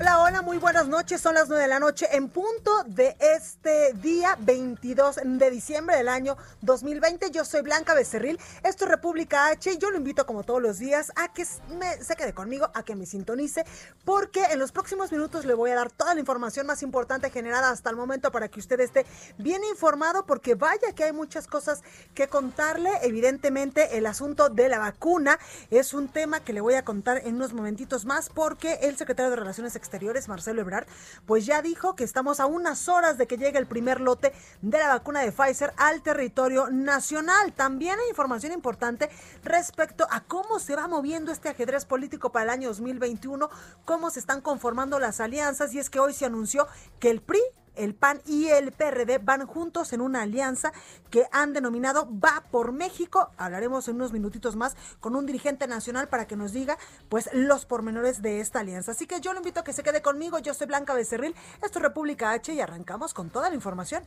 Hola, hola, muy buenas noches. Son las 9 de la noche en punto de este día 22 de diciembre del año 2020. Yo soy Blanca Becerril. Esto es República H y yo lo invito como todos los días a que se quede conmigo, a que me sintonice, porque en los próximos minutos le voy a dar toda la información más importante generada hasta el momento para que usted esté bien informado, porque vaya que hay muchas cosas que contarle. Evidentemente, el asunto de la vacuna es un tema que le voy a contar en unos momentitos más, porque el secretario de Relaciones Exteriores Marcelo Ebrard, pues ya dijo que estamos a unas horas de que llegue el primer lote de la vacuna de Pfizer al territorio nacional. También hay información importante respecto a cómo se va moviendo este ajedrez político para el año 2021, cómo se están conformando las alianzas y es que hoy se anunció que el PRI el PAN y el PRD van juntos en una alianza que han denominado Va por México. Hablaremos en unos minutitos más con un dirigente nacional para que nos diga pues los pormenores de esta alianza. Así que yo lo invito a que se quede conmigo. Yo soy Blanca Becerril, esto es República H y arrancamos con toda la información.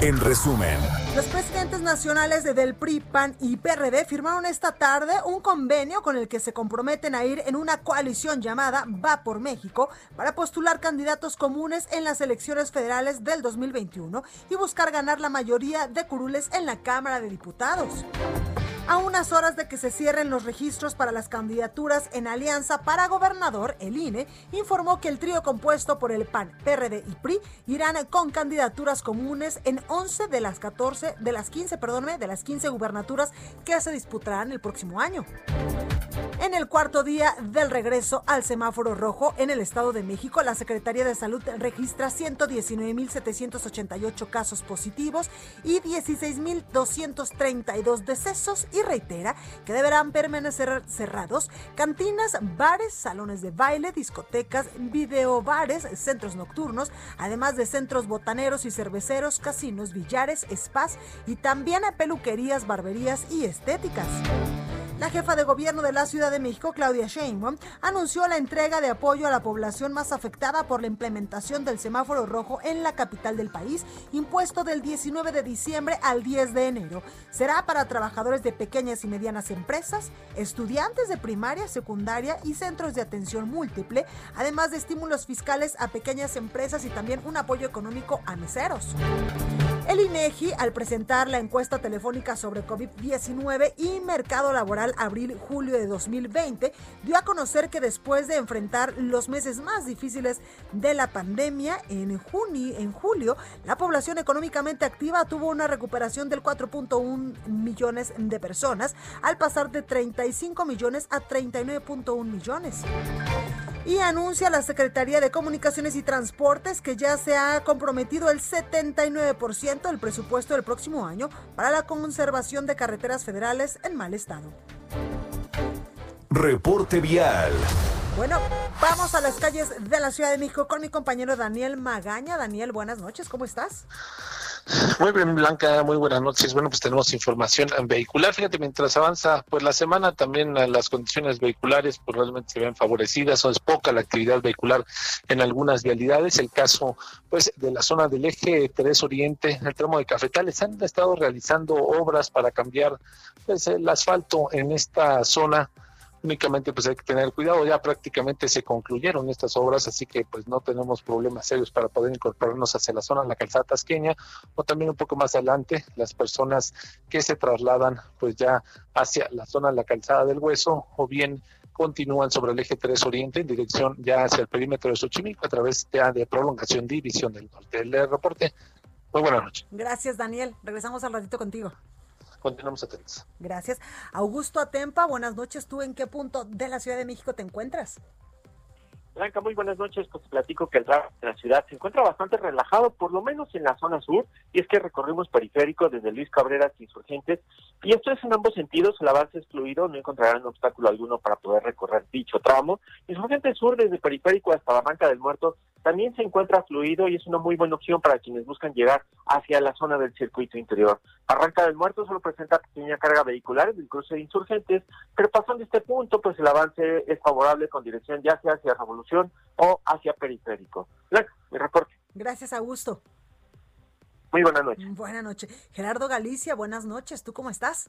En resumen, Los presidentes nacionales de del PRI, PAN y PRD firmaron esta tarde un convenio con el que se comprometen a ir en una coalición llamada Va por México para postular candidatos comunes en las elecciones federales del 2021 y buscar ganar la mayoría de curules en la Cámara de Diputados. A unas horas de que se cierren los registros para las candidaturas en alianza para gobernador, el INE informó que el trío compuesto por el PAN, PRD y PRI irán con candidaturas comunes en 11 de las 14, de las 15, perdónme, de las 15 gubernaturas que se disputarán el próximo año. En el cuarto día del regreso al semáforo rojo en el Estado de México, la Secretaría de Salud registra 119.788 casos positivos y 16.232 decesos y reitera que deberán permanecer cerrados cantinas, bares, salones de baile, discotecas, videobares, centros nocturnos, además de centros botaneros y cerveceros, casinos, billares, spas y también peluquerías, barberías y estéticas. La jefa de gobierno de la Ciudad de México, Claudia Sheinbaum, anunció la entrega de apoyo a la población más afectada por la implementación del semáforo rojo en la capital del país, impuesto del 19 de diciembre al 10 de enero. Será para trabajadores de pequeñas y medianas empresas, estudiantes de primaria, secundaria y centros de atención múltiple, además de estímulos fiscales a pequeñas empresas y también un apoyo económico a meseros. El INEGI, al presentar la encuesta telefónica sobre COVID-19 y mercado laboral abril-julio de 2020, dio a conocer que después de enfrentar los meses más difíciles de la pandemia, en, junio, en julio, la población económicamente activa tuvo una recuperación del 4.1 millones de personas, al pasar de 35 millones a 39.1 millones. Y anuncia la Secretaría de Comunicaciones y Transportes que ya se ha comprometido el 79% del presupuesto del próximo año para la conservación de carreteras federales en mal estado. reporte vial. Bueno, vamos a las calles de la Ciudad de México con mi compañero Daniel Magaña. Daniel, buenas noches, ¿cómo estás? Muy bien, Blanca, muy buenas noches. Bueno, pues tenemos información vehicular. Fíjate, mientras avanza pues la semana, también eh, las condiciones vehiculares pues realmente se ven favorecidas. O es poca la actividad vehicular en algunas vialidades. El caso pues de la zona del eje 3 Oriente, en el tramo de Cafetales, han estado realizando obras para cambiar pues, el asfalto en esta zona únicamente pues hay que tener cuidado, ya prácticamente se concluyeron estas obras, así que pues no tenemos problemas serios para poder incorporarnos hacia la zona, la calzada tasqueña, o también un poco más adelante, las personas que se trasladan pues ya hacia la zona de la calzada del hueso, o bien continúan sobre el eje 3 Oriente en dirección ya hacia el perímetro de Xochimilco a través ya de prolongación División del Norte. El reporte, muy buenas noches. Gracias, Daniel. Regresamos al ratito contigo. Continuamos atentos. Gracias. Augusto Atempa, buenas noches. ¿Tú en qué punto de la Ciudad de México te encuentras? Blanca, muy buenas noches. Pues platico que el tráfico de la ciudad se encuentra bastante relajado, por lo menos en la zona sur, y es que recorrimos periférico desde Luis Cabrera hasta Insurgentes, y esto es en ambos sentidos, el avance es fluido, no encontrarán obstáculo alguno para poder recorrer dicho tramo. Insurgentes Sur desde periférico hasta Barranca del Muerto también se encuentra fluido y es una muy buena opción para quienes buscan llegar hacia la zona del circuito interior. Barranca del Muerto solo presenta pequeña carga vehicular en el cruce de insurgentes, pero pasando este punto, pues el avance es favorable con dirección ya sea hacia Revolución o hacia Periférico. mi reporte. Gracias, Augusto. Muy buenas noches. Buenas noches. Gerardo Galicia, buenas noches. ¿Tú cómo estás?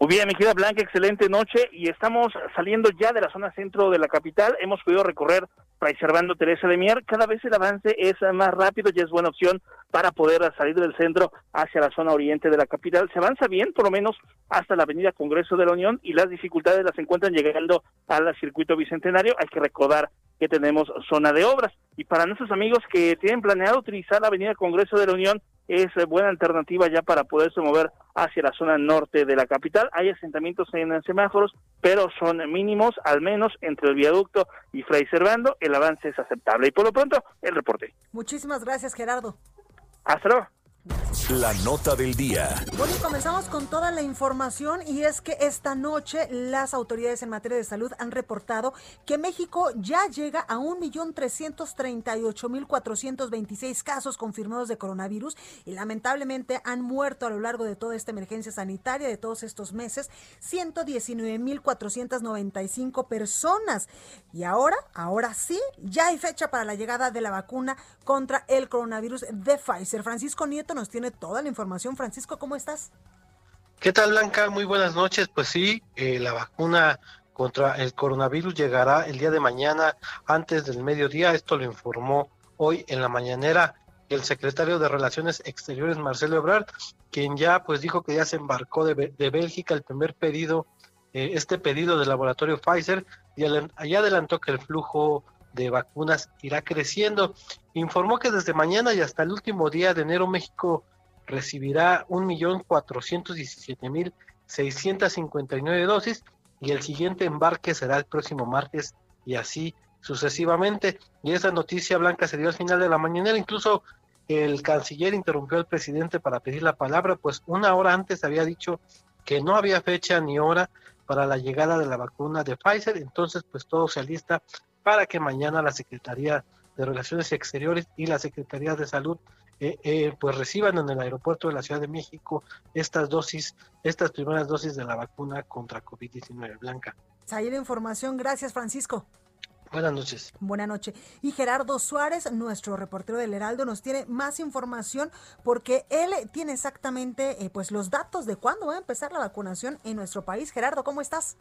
Muy bien, mi querida Blanca, excelente noche y estamos saliendo ya de la zona centro de la capital. Hemos podido recorrer Fray Servando Teresa de Mier. Cada vez el avance es más rápido y es buena opción para poder salir del centro hacia la zona oriente de la capital. Se avanza bien, por lo menos hasta la avenida Congreso de la Unión y las dificultades las encuentran llegando al circuito bicentenario. Hay que recordar que tenemos zona de obras. Y para nuestros amigos que tienen planeado utilizar la avenida Congreso de la Unión, es buena alternativa ya para poderse mover hacia la zona norte de la capital. Hay asentamientos en semáforos, pero son mínimos, al menos entre el viaducto y Fray Servando, el avance es aceptable. Y por lo pronto, el reporte. Muchísimas gracias, Gerardo. Hasta luego. La nota del día. Bueno, y comenzamos con toda la información y es que esta noche las autoridades en materia de salud han reportado que México ya llega a 1.338.426 casos confirmados de coronavirus y lamentablemente han muerto a lo largo de toda esta emergencia sanitaria de todos estos meses 119.495 personas. Y ahora, ahora sí, ya hay fecha para la llegada de la vacuna contra el coronavirus de Pfizer. Francisco Nieto nos tiene toda la información. Francisco, ¿cómo estás? ¿Qué tal, Blanca? Muy buenas noches. Pues sí, eh, la vacuna contra el coronavirus llegará el día de mañana antes del mediodía. Esto lo informó hoy en la mañanera el secretario de Relaciones Exteriores, Marcelo Ebrard, quien ya pues dijo que ya se embarcó de, Bélgica el primer pedido, eh, este pedido del laboratorio Pfizer, y allá adelantó que el flujo de vacunas irá creciendo. Informó que desde mañana y hasta el último día de enero México recibirá 1.417.659 dosis y el siguiente embarque será el próximo martes y así sucesivamente. Y esa noticia blanca se dio al final de la mañana. Incluso el canciller interrumpió al presidente para pedir la palabra, pues una hora antes había dicho que no había fecha ni hora para la llegada de la vacuna de Pfizer. Entonces, pues todo se alista para que mañana la Secretaría de Relaciones Exteriores y la Secretaría de Salud eh, eh, pues reciban en el aeropuerto de la Ciudad de México estas dosis, estas primeras dosis de la vacuna contra COVID-19 blanca. Ahí la información. Gracias, Francisco. Buenas noches. Buenas noches. Y Gerardo Suárez, nuestro reportero del Heraldo, nos tiene más información porque él tiene exactamente eh, pues los datos de cuándo va a empezar la vacunación en nuestro país. Gerardo, ¿cómo estás?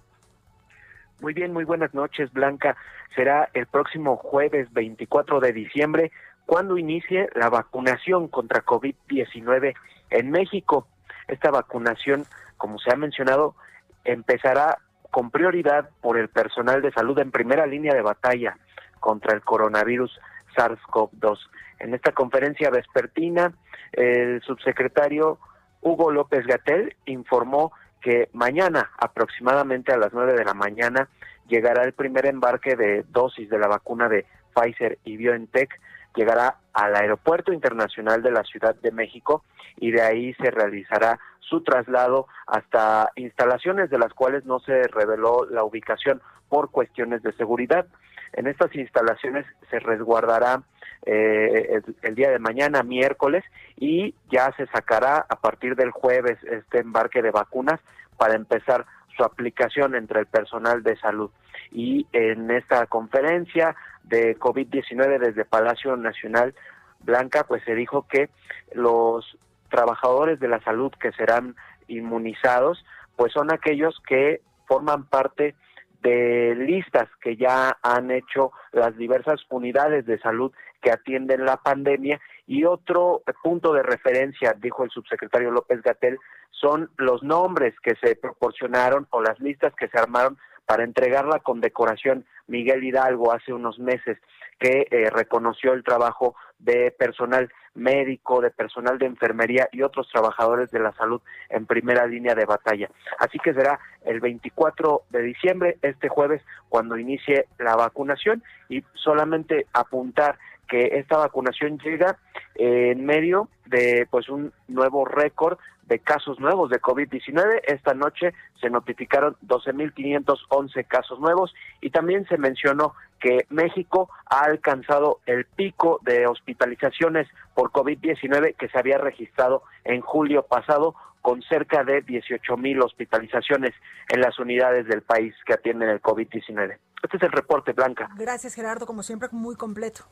Muy bien, muy buenas noches, Blanca. Será el próximo jueves 24 de diciembre cuando inicie la vacunación contra COVID-19 en México. Esta vacunación, como se ha mencionado, empezará con prioridad por el personal de salud en primera línea de batalla contra el coronavirus SARS-CoV-2. En esta conferencia vespertina, el subsecretario Hugo López Gatel informó que mañana, aproximadamente a las 9 de la mañana, llegará el primer embarque de dosis de la vacuna de Pfizer y BioNTech, llegará al Aeropuerto Internacional de la Ciudad de México y de ahí se realizará su traslado hasta instalaciones de las cuales no se reveló la ubicación por cuestiones de seguridad. En estas instalaciones se resguardará eh, el, día de mañana, miércoles, y ya se sacará a partir del jueves este embarque de vacunas para empezar su aplicación entre el personal de salud. Y en esta conferencia de COVID-19 desde Palacio Nacional Blanca, pues se dijo que los trabajadores de la salud que serán inmunizados, pues son aquellos que forman parte de listas que ya han hecho las diversas unidades de salud que atienden la pandemia. Y otro punto de referencia, dijo el subsecretario López Gatel, son los nombres que se proporcionaron o las listas que se armaron para entregar la condecoración. Miguel Hidalgo hace unos meses que eh, reconoció el trabajo de personal médico, de personal de enfermería y otros trabajadores de la salud en primera línea de batalla. Así que será el 24 de diciembre, este jueves, cuando inicie la vacunación y solamente apuntar que esta vacunación llega en medio de pues un nuevo récord de casos nuevos de COVID-19. Esta noche se notificaron 12.511 casos nuevos y también se mencionó que México ha alcanzado el pico de hospitalizaciones por COVID-19 que se había registrado en julio pasado con cerca de 18.000 hospitalizaciones en las unidades del país que atienden el COVID-19. Este es el reporte, Blanca. Gracias, Gerardo, como siempre, muy completo.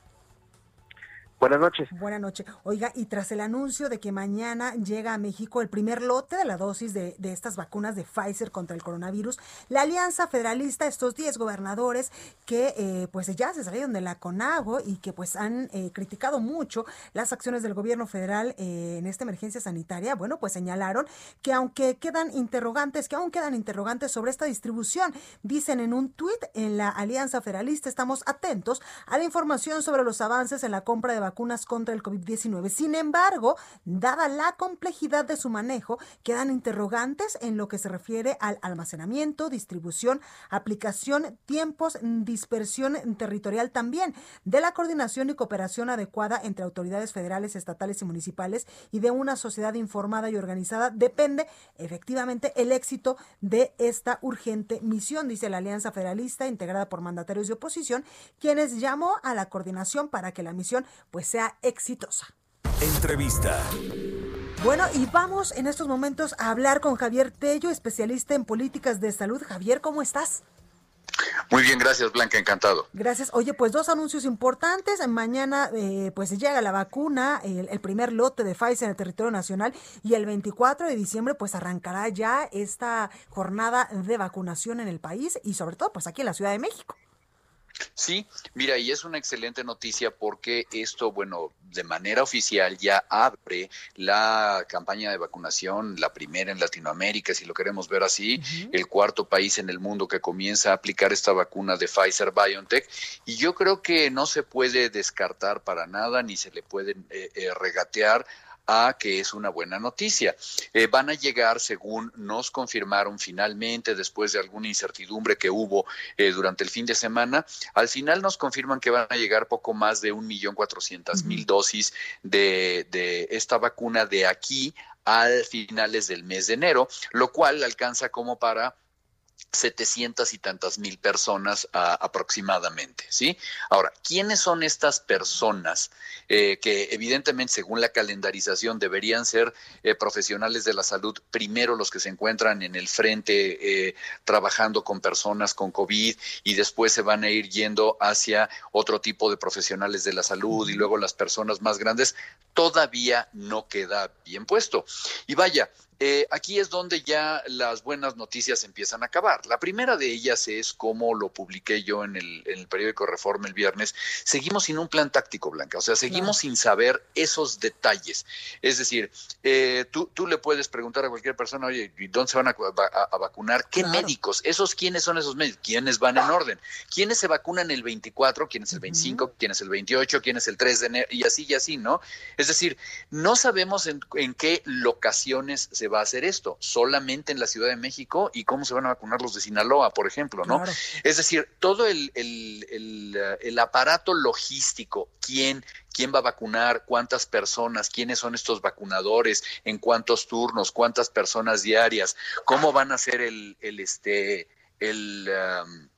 Buenas noches. Buenas noches. Oiga, y tras el anuncio de que mañana llega a México el primer lote de la dosis de, estas vacunas de Pfizer contra el coronavirus, la Alianza Federalista, estos 10 gobernadores que eh, pues ya se salieron de la CONAGO y que pues han eh, criticado mucho las acciones del gobierno federal eh, en esta emergencia sanitaria, bueno, pues señalaron que aunque quedan interrogantes, que aún quedan interrogantes sobre esta distribución, dicen en un tuit en la Alianza Federalista, estamos atentos a la información sobre los avances en la compra de vacunas vacunas contra el COVID-19. Sin embargo, dada la complejidad de su manejo, quedan interrogantes en lo que se refiere al almacenamiento, distribución, aplicación, tiempos, dispersión territorial también, de la coordinación y cooperación adecuada entre autoridades federales, estatales y municipales y de una sociedad informada y organizada depende efectivamente el éxito de esta urgente misión, dice la Alianza Federalista integrada por mandatarios de oposición, quienes llamó a la coordinación para que la misión pues pues, sea exitosa. Entrevista. Bueno, y vamos en estos momentos a hablar con Javier Tello, especialista en políticas de salud. Javier, ¿cómo estás? Muy bien, gracias Blanca, encantado. Gracias. Oye, pues dos anuncios importantes. Mañana eh, pues llega la vacuna, el, el, primer lote de Pfizer en el territorio nacional y el 24 de diciembre pues arrancará ya esta jornada de vacunación en el país y sobre todo pues aquí en la Ciudad de México. Sí, mira, y es una excelente noticia porque esto, bueno, de manera oficial ya abre la campaña de vacunación, la primera en Latinoamérica, si lo queremos ver así, el cuarto país en el mundo que comienza a aplicar esta vacuna de Pfizer BioNTech. Y yo creo que no se puede descartar para nada, ni se le puede eh, eh, regatear a que es una buena noticia. Eh, van a llegar, según nos confirmaron finalmente, después de alguna incertidumbre que hubo eh, durante el fin de semana, al final nos confirman que van a llegar poco más de un millón cuatrocientas mil dosis de, de esta vacuna de aquí al finales del mes de enero, lo cual alcanza como para setecientas y tantas mil personas aproximadamente, ¿sí? Ahora, ¿quiénes son estas personas eh, que evidentemente según la calendarización deberían ser eh, profesionales de la salud, primero los que se encuentran en el frente eh, trabajando con personas con COVID y después se van a ir yendo hacia otro tipo de profesionales de la salud y luego las personas más grandes? Todavía no queda bien puesto. Y vaya, eh, aquí es donde ya las buenas noticias empiezan a acabar. La primera de ellas es, como lo publiqué yo en el, periódico Reforma el viernes, seguimos sin un plan táctico, Blanca, o sea, seguimos sin saber esos detalles. Es decir, eh, tú, tú, le puedes preguntar a cualquier persona, oye, ¿dónde se van a, vacunar? ¿Qué médicos? ¿Esos quiénes son esos médicos? ¿Quiénes van en orden? ¿Quiénes se vacunan el 24? ¿Quién es el 25? ¿Quién es el 28? ¿Quién es el 3 de enero? Y así y así, ¿no? Es decir, no sabemos en, en qué locaciones se va a hacer esto? Solamente en la Ciudad de México y cómo se van a vacunar los de Sinaloa, por ejemplo, ¿no? Es decir, todo el, el, el, aparato logístico, quién, quién va a vacunar, cuántas personas, quiénes son estos vacunadores, en cuántos turnos, cuántas personas diarias, cómo van a hacer el, el este, el um,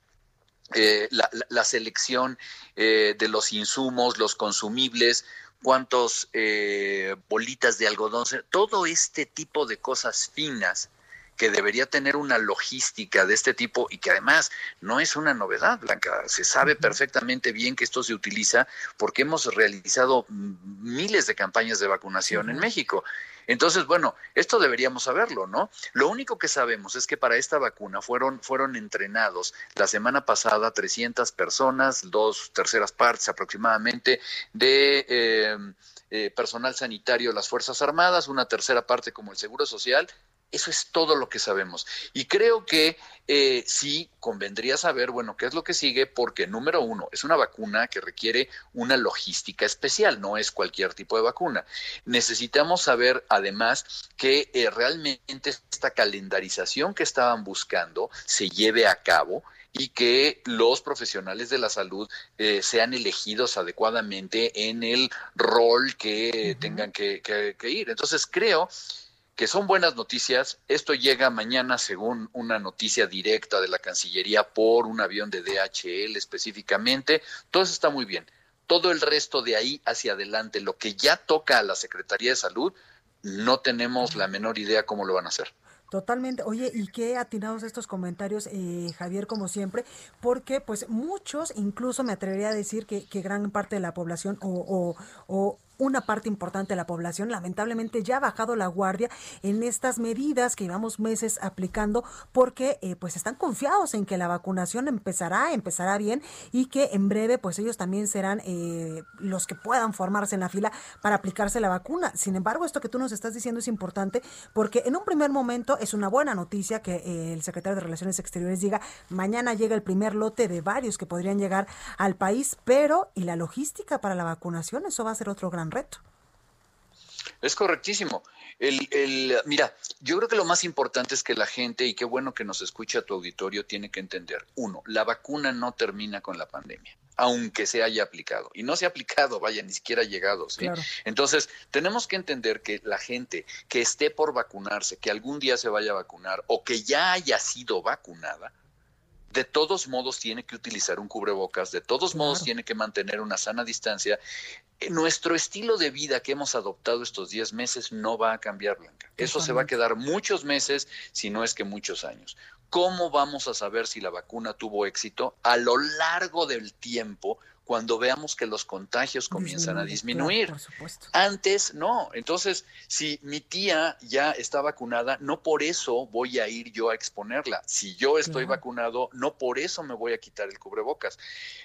eh, la, la, selección eh, de los insumos, los consumibles, cuántos eh, bolitas de algodón, todo este tipo de cosas finas que debería tener una logística de este tipo y que además no es una novedad, Blanca. Se sabe perfectamente bien que esto se utiliza porque hemos realizado miles de campañas de vacunación en México entonces, bueno, esto deberíamos saberlo, ¿no? Lo único que sabemos es que para esta vacuna fueron, fueron entrenados la semana pasada 300 personas, dos terceras partes aproximadamente de... Eh, eh, personal sanitario de las Fuerzas Armadas, una tercera parte como el Seguro Social Eso es todo lo que sabemos. Y creo que eh, sí convendría saber, bueno, qué es lo que sigue, porque número uno, es una vacuna que requiere una logística especial, no es cualquier tipo de vacuna. Necesitamos saber, además, que eh, realmente esta calendarización que estaban buscando se lleve a cabo y que los profesionales de la salud eh, sean elegidos adecuadamente en el rol que tengan que, que ir. Entonces creo que son buenas noticias. Esto llega mañana según una noticia directa de la Cancillería por un avión de DHL específicamente. Todo eso está muy bien. Todo el resto de ahí hacia adelante, lo que ya toca a la Secretaría de Salud, no tenemos la menor idea cómo lo van a hacer. Totalmente. Oye, y qué atinados estos comentarios, eh, Javier, como siempre, porque pues muchos, incluso me atrevería a decir que, que gran parte de la población o, o una parte importante de la población lamentablemente ya ha bajado la guardia en estas medidas que llevamos meses aplicando porque eh, pues están confiados en que la vacunación empezará, empezará bien y que en breve pues ellos también serán eh, los que puedan formarse en la fila para aplicarse la vacuna. Sin embargo, esto que tú nos estás diciendo es importante porque en un primer momento es una buena noticia que eh, el secretario de Relaciones Exteriores diga mañana llega el primer lote de varios que podrían llegar al país, pero ¿y la logística para la vacunación? Eso va a ser otro gran reto. Es correctísimo. El, mira, yo creo que lo más importante es que la gente, y qué bueno que nos escucha tu auditorio, tiene que entender, uno, la vacuna no termina con la pandemia aunque se haya aplicado. Y no se ha aplicado, vaya, ni siquiera ha llegado. ¿sí? Entonces, tenemos que entender que la gente que esté por vacunarse, que algún día se vaya a vacunar o que ya haya sido vacunada, de todos modos tiene que utilizar un cubrebocas, de todos modos tiene que mantener una sana distancia. Eh, nuestro estilo de vida que hemos adoptado estos 10 meses no va a cambiar, Blanca. Eso se va a quedar muchos meses, si no es que muchos años. ¿Cómo vamos a saber si la vacuna tuvo éxito? A lo largo del tiempo, cuando veamos que los contagios comienzan a disminuir. Antes no. Entonces, si mi tía ya está vacunada, no por eso voy a ir yo a exponerla. Si yo estoy vacunado, no por eso me voy a quitar el cubrebocas.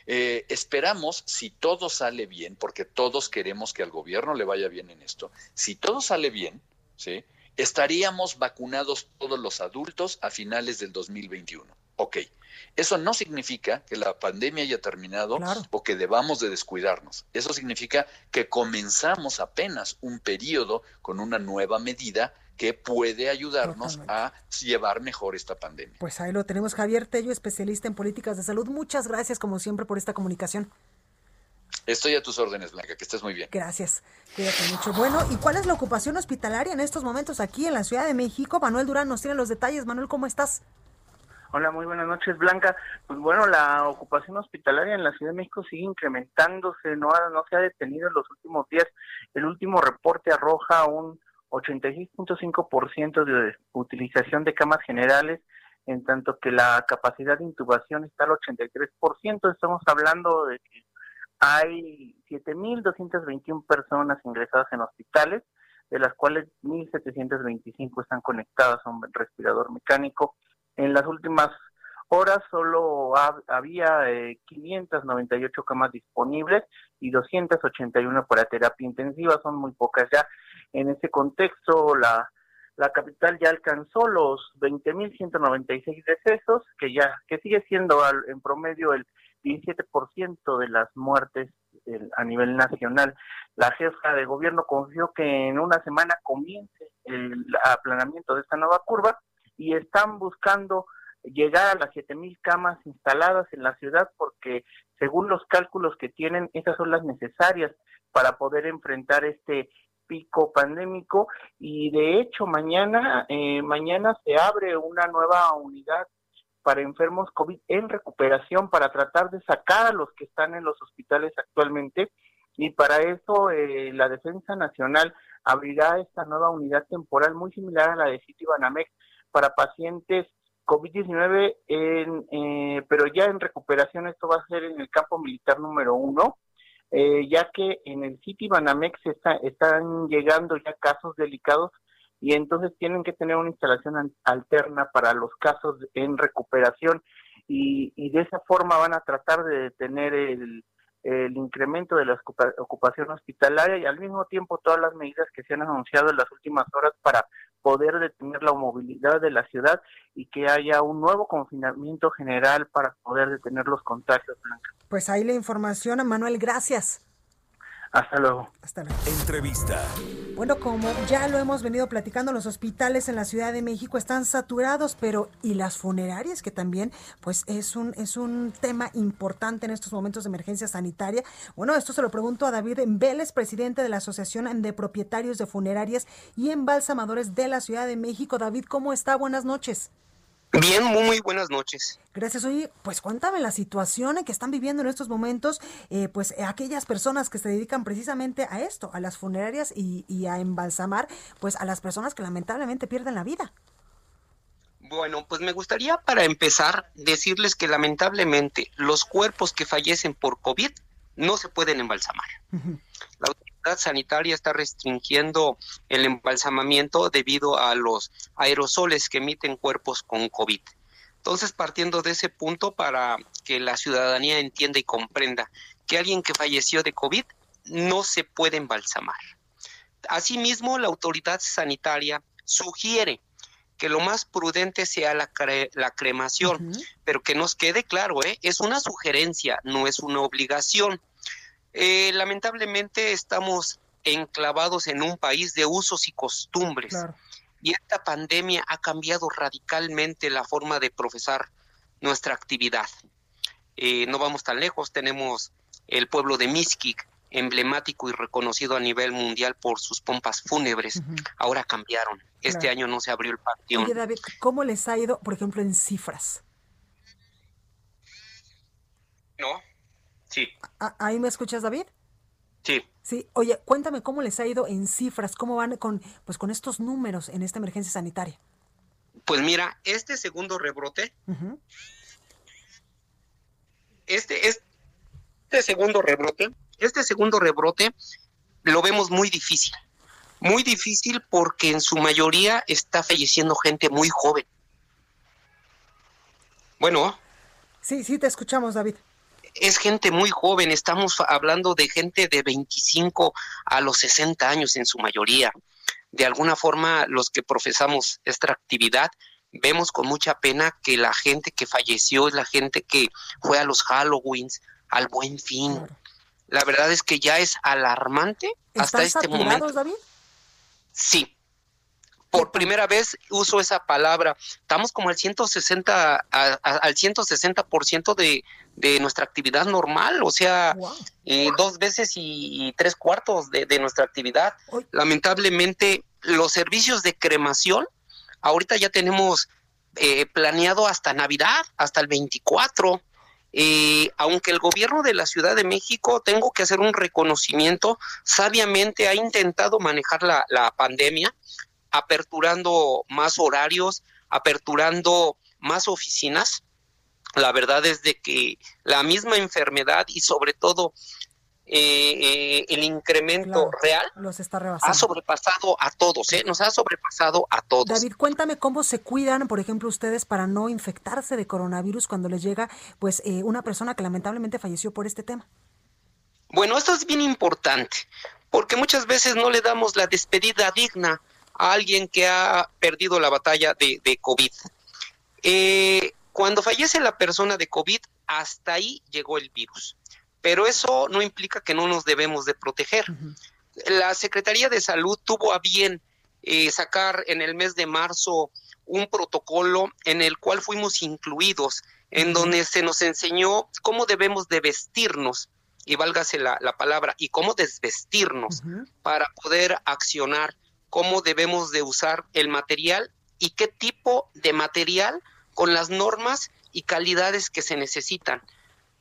Eh, esperamos, si todo sale bien, porque todos queremos que al gobierno le vaya bien en esto, si todo sale bien, ¿sí? estaríamos vacunados todos los adultos a finales del 2021. Ok, eso no significa que la pandemia haya terminado o que debamos de descuidarnos. Eso significa que comenzamos apenas un periodo con una nueva medida que puede ayudarnos a llevar mejor esta pandemia. Pues ahí lo tenemos, Javier Tello, especialista en políticas de salud. Muchas gracias, como siempre, por esta comunicación. Estoy a tus órdenes, Blanca, que estés muy bien. Gracias, cuídate mucho. Bueno, ¿y cuál es la ocupación hospitalaria en estos momentos aquí en la Ciudad de México? Manuel Durán nos tiene los detalles. Manuel, ¿cómo estás? Hola, muy buenas noches, Blanca. Pues bueno, la ocupación hospitalaria en la Ciudad de México sigue incrementándose, no, no se ha detenido en los últimos días. El último reporte arroja un 86.5% de utilización de camas generales, en tanto que la capacidad de intubación está al 83%. Estamos hablando de que hay 7.221 personas ingresadas en hospitales, de las cuales 1.725 están conectadas a un respirador mecánico en las últimas horas solo había 598 eh, camas disponibles y 281 para terapia intensiva, son muy pocas ya. En ese contexto, la, capital ya alcanzó los 20.196 decesos, que ya que sigue siendo en promedio el 17% de las muertes a nivel nacional. La jefa de gobierno confió que en una semana comience el aplanamiento de esta nueva curva y están buscando llegar a las 7.000 camas instaladas en la ciudad porque según los cálculos que tienen, esas son las necesarias para poder enfrentar este pico pandémico. Y de hecho mañana eh, mañana se abre una nueva unidad para enfermos COVID en recuperación para tratar de sacar a los que están en los hospitales actualmente. Y para eso eh, la Defensa Nacional abrirá esta nueva unidad temporal muy similar a la de Citibanamex para pacientes COVID-19, eh, pero ya en recuperación esto va a ser en el campo militar número uno, eh, ya que en el City Banamex está, están llegando ya casos delicados y entonces tienen que tener una instalación alterna para los casos en recuperación y, y de esa forma van a tratar de detener el, el incremento de la ocupación hospitalaria y al mismo tiempo todas las medidas que se han anunciado en las últimas horas para poder detener la movilidad de la ciudad y que haya un nuevo confinamiento general para poder detener los contagios, Blanca. Pues ahí la información, Manuel, gracias. Hasta luego. Hasta luego. Entrevista. Bueno, como ya lo hemos venido platicando, los hospitales en la Ciudad de México están saturados, pero ¿y las funerarias? Que también, pues, es un, es un tema importante en estos momentos de emergencia sanitaria. Bueno, esto se lo pregunto a David Vélez, presidente de la Asociación de Propietarios de Funerarias y Embalsamadores de la Ciudad de México. David, ¿cómo está? Buenas noches. Bien, muy, muy buenas noches. Gracias. Oye, pues cuéntame la situación en que están viviendo en estos momentos, eh, pues aquellas personas que se dedican precisamente a esto, a las funerarias y, y a embalsamar, pues a las personas que lamentablemente pierden la vida. Bueno, pues me gustaría para empezar decirles que lamentablemente los cuerpos que fallecen por COVID no se pueden embalsamar. La autoridad sanitaria está restringiendo el embalsamamiento debido a los aerosoles que emiten cuerpos con COVID. Entonces, partiendo de ese punto para que la ciudadanía entienda y comprenda que alguien que falleció de COVID no se puede embalsamar. Asimismo, la autoridad sanitaria sugiere que lo más prudente sea la, la cremación, pero que nos quede claro, ¿eh? es una sugerencia, no es una obligación. Eh, lamentablemente estamos enclavados en un país de usos y costumbres. Y esta pandemia ha cambiado radicalmente la forma de profesar nuestra actividad. Eh, no vamos tan lejos, tenemos el pueblo de Mixquic, emblemático y reconocido a nivel mundial por sus pompas fúnebres. Ahora cambiaron. Este año no se abrió el panteón. Oye, David, ¿cómo les ha ido, por ejemplo, en cifras? No, Sí. ¿Ahí me escuchas, David? Sí. Sí, oye, cuéntame cómo les ha ido en cifras, cómo van con, pues, con estos números en esta emergencia sanitaria. Pues mira, este segundo rebrote, este, este segundo rebrote, este segundo rebrote lo vemos muy difícil, muy difícil porque en su mayoría está falleciendo gente muy joven. Bueno. Sí, sí, te escuchamos, David es gente muy joven, estamos hablando de gente de 25 a los 60 años en su mayoría. De alguna forma, los que profesamos esta actividad, vemos con mucha pena que la gente que falleció es la gente que fue a los Halloweens, al Buen Fin. La verdad es que ya es alarmante hasta este momento. David? Sí, por primera vez uso esa palabra. Estamos como al 160 al 160% de, de nuestra actividad normal, o sea, eh, dos veces y, tres cuartos de, nuestra actividad. Lamentablemente, los servicios de cremación, ahorita ya tenemos eh, planeado hasta Navidad, hasta el 24. Eh, aunque el gobierno de la Ciudad de México, tengo que hacer un reconocimiento, sabiamente ha intentado manejar la, la pandemia, aperturando más horarios, aperturando más oficinas. La verdad es de que la misma enfermedad y sobre todo eh, eh, el incremento real los está ha sobrepasado a todos, ¿eh? nos ha sobrepasado a todos. David, cuéntame cómo se cuidan, por ejemplo, ustedes para no infectarse de coronavirus cuando les llega pues eh, una persona que lamentablemente falleció por este tema. Bueno, esto es bien importante, porque muchas veces no le damos la despedida digna a alguien que ha perdido la batalla de, de COVID. Eh, cuando fallece la persona de COVID, hasta ahí llegó el virus. Pero eso no implica que no nos debemos de proteger. La Secretaría de Salud tuvo a bien eh, sacar en el mes de marzo un protocolo en el cual fuimos incluidos, en donde se nos enseñó cómo debemos de vestirnos, y válgase la, la palabra, y cómo desvestirnos para poder accionar cómo debemos de usar el material y qué tipo de material con las normas y calidades que se necesitan.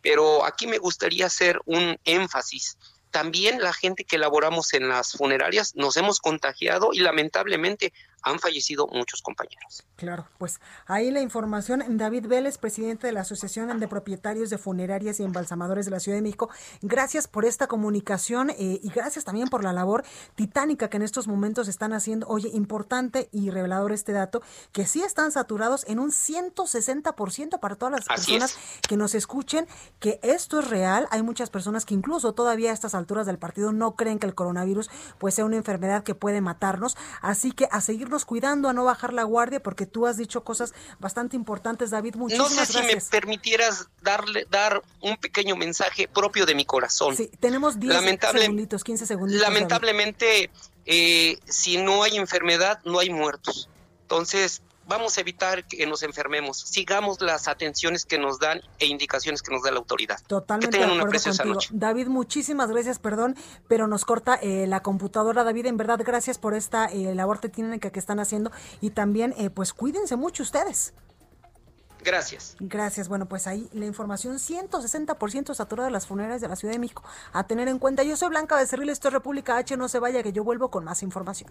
Pero aquí me gustaría hacer un énfasis. También la gente que elaboramos en las funerarias nos hemos contagiado y lamentablemente han fallecido muchos compañeros. Claro, pues ahí la información. David Vélez, presidente de la Asociación de Propietarios de Funerarias y Embalsamadores de la Ciudad de México, gracias por esta comunicación eh, y gracias también por la labor titánica que en estos momentos están haciendo. Oye, importante y revelador este dato, que sí están saturados en un 160% para todas las personas que nos escuchen, que esto es real. Hay muchas personas que incluso todavía a estas alturas del partido no creen que el coronavirus pues sea una enfermedad que puede matarnos. Así que a seguirnos cuidando, a no bajar la guardia, porque tú has dicho cosas bastante importantes, David. Muchísimas no sé si me permitieras darle dar un pequeño mensaje propio de mi corazón. Sí, tenemos 10 segunditos, 15 segundos. Lamentablemente, eh, si no hay enfermedad, no hay muertos. Entonces, vamos a evitar que nos enfermemos. Sigamos las atenciones que nos dan e indicaciones que nos da la autoridad. Totalmente de acuerdo contigo. David, muchísimas gracias, perdón, pero nos corta eh, la computadora. David, en verdad, gracias por esta eh, labor técnica que están haciendo y también, eh, pues, cuídense mucho ustedes. Gracias. Gracias. Bueno, pues ahí la información 160% saturada de las funerarias de la Ciudad de México. A tener en cuenta. Yo soy Blanca Becerril, esto es República H. No se vaya que yo vuelvo con más información.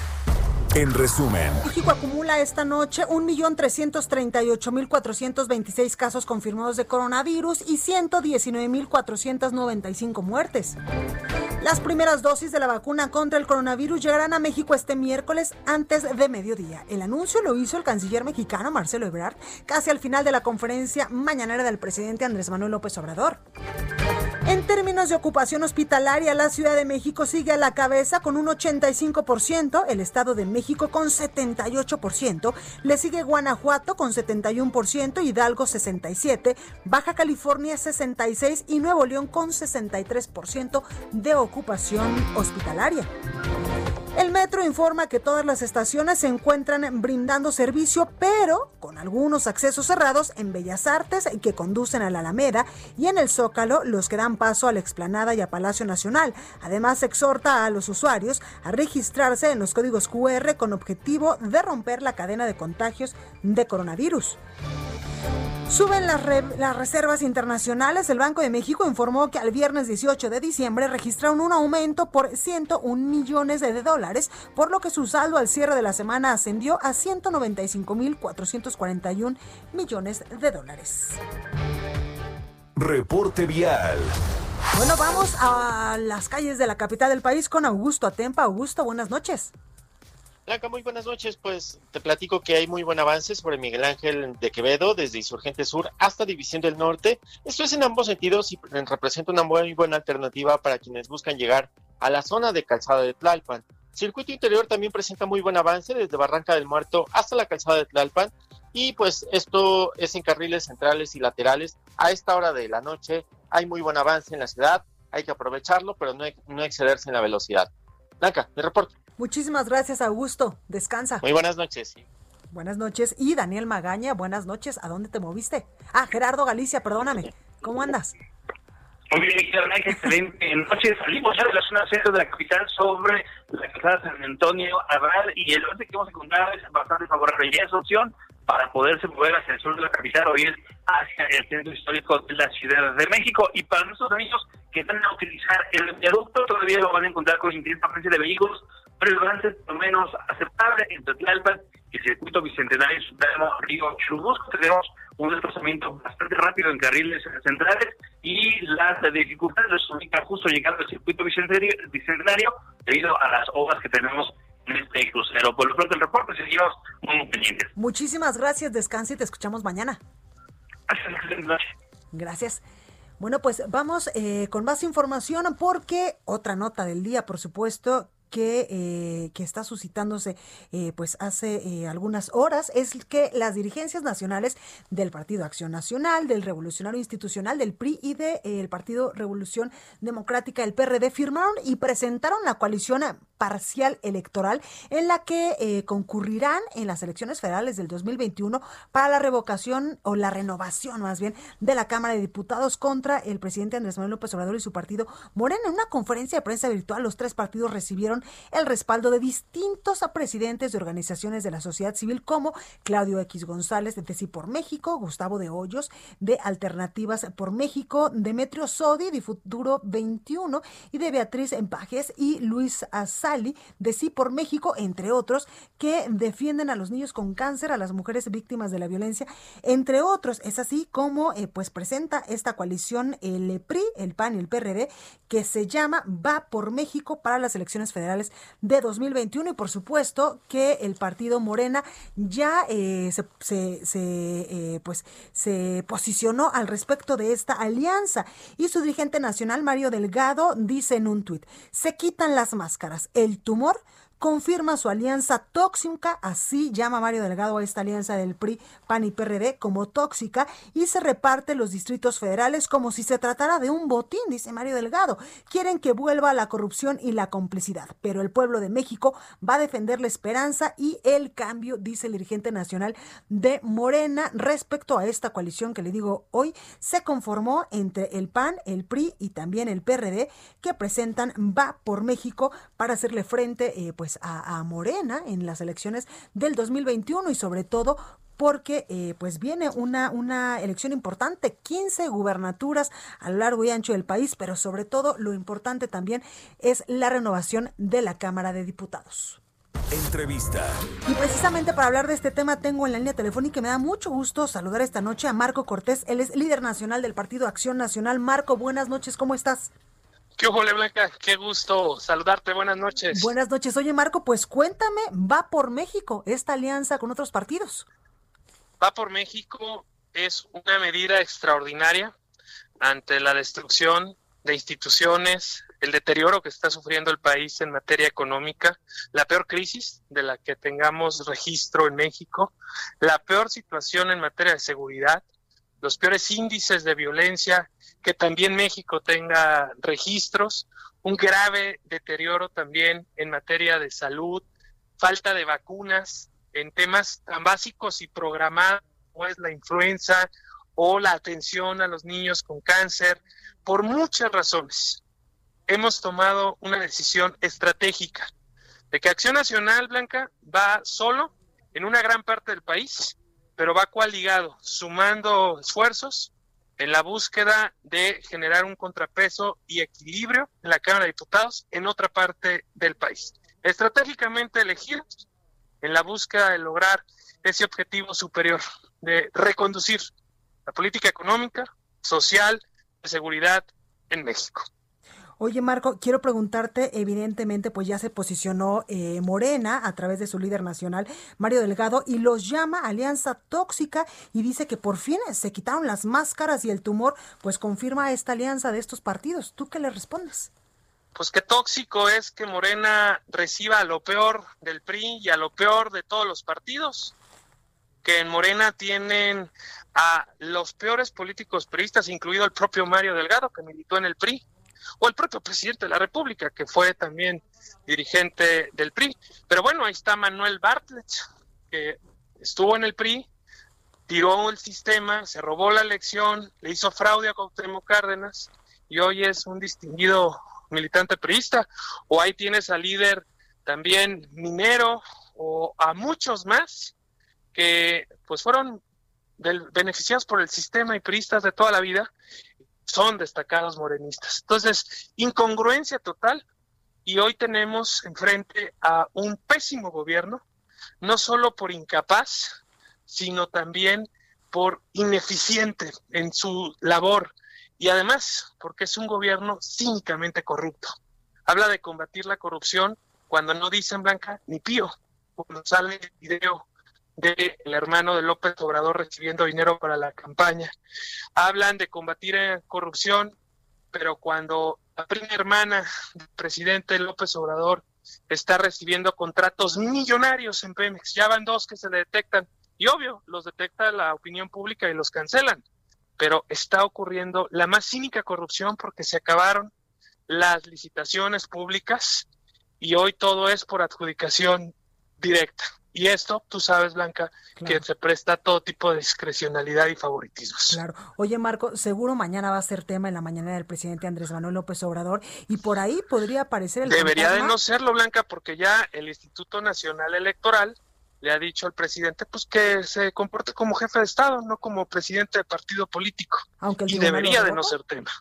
En resumen, México acumula esta noche 1.338.426 casos confirmados de coronavirus y 119.495 muertes. Las primeras dosis de la vacuna contra el coronavirus llegarán a México este miércoles antes de mediodía. El anuncio lo hizo el canciller mexicano Marcelo Ebrard casi al final de la conferencia mañanera del presidente Andrés Manuel López Obrador. En términos de ocupación hospitalaria, la Ciudad de México sigue a la cabeza con un 85%, el Estado de México con 78%, le sigue Guanajuato con 71%, Hidalgo 67%, Baja California 66% y Nuevo León con 63% de ocupación hospitalaria. El metro informa que todas las estaciones se encuentran brindando servicio, pero con algunos accesos cerrados en Bellas Artes que conducen a la Alameda y en el Zócalo los que dan paso a la Explanada y a Palacio Nacional. Además, exhorta a los usuarios a registrarse en los códigos QR con objetivo de romper la cadena de contagios de coronavirus. Suben las, las, reservas internacionales. El Banco de México informó que al viernes 18 de diciembre registraron un aumento por 101 millones de dólares, por lo que su saldo al cierre de la semana ascendió a 195.441 millones de dólares. Reporte vial. Bueno, vamos a las calles de la capital del país con Augusto Atempa. Augusto, buenas noches. Blanca, muy buenas noches. Pues te platico que hay muy buen avance sobre Miguel Ángel de Quevedo, desde Insurgente Sur hasta División del Norte. Esto es en ambos sentidos y representa una muy buena alternativa para quienes buscan llegar a la zona de calzada de Tlalpan. Circuito Interior también presenta muy buen avance desde Barranca del Muerto hasta la calzada de Tlalpan. Y pues esto es en carriles centrales y laterales. A esta hora de la noche hay muy buen avance en la ciudad. Hay que aprovecharlo, pero no, excederse en la velocidad. Blanca, mi reporte. Muchísimas gracias, Augusto. Descansa. Muy buenas noches. Buenas noches. Y Daniel Magaña, buenas noches. ¿A dónde te moviste? Ah, Gerardo Galicia, perdóname. ¿Cómo andas? Muy bien, excelente noche. Salimos ya de la zona centro de la capital sobre la calzada San Antonio Abad y el norte que hemos encontrado es bastante favorable. Y esa opción para poderse mover hacia el sur de la capital o ir hacia el centro histórico de la Ciudad de México. Y para nuestros amigos que van a utilizar el viaducto, todavía lo van a encontrar con intensa presencia de vehículos, pero el avance por lo menos aceptable entre Tlalpan y el circuito bicentenario Supremo Río Churubusco. Tenemos un desplazamiento bastante rápido en carriles centrales y las dificultades ubican justo llegando al circuito bicentenario debido a las obras que tenemos en este crucero. Por lo pronto el reporte seguimos muy pendientes. Muchísimas gracias, descanse y te escuchamos mañana. Gracias. Bueno, pues vamos eh, con más información porque otra nota del día, por supuesto, que, eh, que, está suscitándose eh, pues hace eh, algunas horas es que las dirigencias nacionales del Partido Acción Nacional, del Revolucionario Institucional, del PRI y del Partido Revolución Democrática, el PRD, firmaron y presentaron la coalición parcial electoral en la que eh, concurrirán en las elecciones federales del 2021 para la revocación o la renovación más bien de la Cámara de Diputados contra el presidente Andrés Manuel López Obrador y su partido Morena. En una conferencia de prensa virtual, los tres partidos recibieron el respaldo de distintos presidentes de organizaciones de la sociedad civil como Claudio X González de Tesi por México, Gustavo de Hoyos de Alternativas por México, Demetrio Sodi de Futuro 21 y de Beatriz Empajes y Luis Azali de Sí por México, entre otros, que defienden a los niños con cáncer, a las mujeres víctimas de la violencia, entre otros. Es así como eh, pues presenta esta coalición el PRI, el PAN y el PRD, que se llama Va por México para las elecciones federales de 2021 y por supuesto que el partido Morena ya eh, se, se, eh, pues, se posicionó al respecto de esta alianza. Y su dirigente nacional Mario Delgado dice en un tuit, se quitan las máscaras, el tumor confirma su alianza tóxica, así llama Mario Delgado a esta alianza del PRI, PAN y PRD como tóxica, y se reparte los distritos federales como si se tratara de un botín, dice Mario Delgado. Quieren que vuelva la corrupción y la complicidad, pero el pueblo de México va a defender la esperanza y el cambio, dice el dirigente nacional de Morena, respecto a esta coalición que le digo hoy, se conformó entre el PAN, el PRI y también el PRD, que presentan Va por México para hacerle frente, eh, pues, pues, a, Morena en las elecciones del 2021 y sobre todo porque eh, pues viene una, una elección importante, 15 gubernaturas a lo largo y ancho del país, pero sobre todo lo importante también es la renovación de la Cámara de Diputados. Entrevista. Y precisamente para hablar de este tema tengo en la línea telefónica y me da mucho gusto saludar esta noche a Marco Cortés, él es líder nacional del Partido Acción Nacional. Marco, buenas noches, ¿cómo estás? ¿Qué ole, Blanca? Qué gusto saludarte. Buenas noches. Buenas noches. Oye, Marco, pues cuéntame, ¿va por México esta alianza con otros partidos? Va por México es una medida extraordinaria ante la destrucción de instituciones, el deterioro que está sufriendo el país en materia económica, la peor crisis de la que tengamos registro en México, la peor situación en materia de seguridad, los peores índices de violencia, que también México tenga registros, un grave deterioro también en materia de salud, falta de vacunas en temas tan básicos y programados como es la influenza o la atención a los niños con cáncer, por muchas razones. Hemos tomado una decisión estratégica de que Acción Nacional Blanca va solo en una gran parte del país pero va coaligado, sumando esfuerzos en la búsqueda de generar un contrapeso y equilibrio en la Cámara de Diputados en otra parte del país. Estratégicamente elegidos en la búsqueda de lograr ese objetivo superior de reconducir la política económica, social, de seguridad en México. Oye, Marco, quiero preguntarte, evidentemente, pues ya se posicionó eh, Morena a través de su líder nacional, Mario Delgado, y los llama Alianza Tóxica y dice que por fin se quitaron las máscaras y el tumor, pues confirma esta alianza de estos partidos. ¿Tú qué le respondes? Pues qué tóxico es que Morena reciba a lo peor del PRI y a lo peor de todos los partidos que en Morena tienen a los peores políticos priistas, incluido el propio Mario Delgado, que militó en el PRI o el propio presidente de la República, que fue también dirigente del PRI. Pero bueno, ahí está Manuel Bartlett, que estuvo en el PRI, tiró el sistema, se robó la elección, le hizo fraude a Cuauhtémoc Cárdenas y hoy es un distinguido militante priista. O ahí tienes al líder también minero o a muchos más que pues fueron beneficiados por el sistema y priistas de toda la vida son destacados morenistas. Entonces, incongruencia total y hoy tenemos enfrente a un pésimo gobierno, no solo por incapaz, sino también por ineficiente en su labor y además porque es un gobierno cínicamente corrupto. Habla de combatir la corrupción cuando no dicen Blanca ni pío, cuando sale el video del hermano de López Obrador recibiendo dinero para la campaña. Hablan de combatir corrupción, pero cuando la primera hermana del presidente López Obrador está recibiendo contratos millonarios en Pemex, ya van dos que se le detectan, y obvio, los detecta la opinión pública y los cancelan, pero está ocurriendo la más cínica corrupción porque se acabaron las licitaciones públicas y hoy todo es por adjudicación directa. Y esto, tú sabes, Blanca, que se presta a todo tipo de discrecionalidad y favoritismos. Claro. Oye, Marco, seguro mañana va a ser tema en la mañana del presidente Andrés Manuel López Obrador y por ahí podría aparecer el Debería de no serlo, Blanca, porque ya el Instituto Nacional Electoral le ha dicho al presidente pues que se comporte como jefe de Estado, no como presidente de partido político. Aunque el y debería de no ser tema.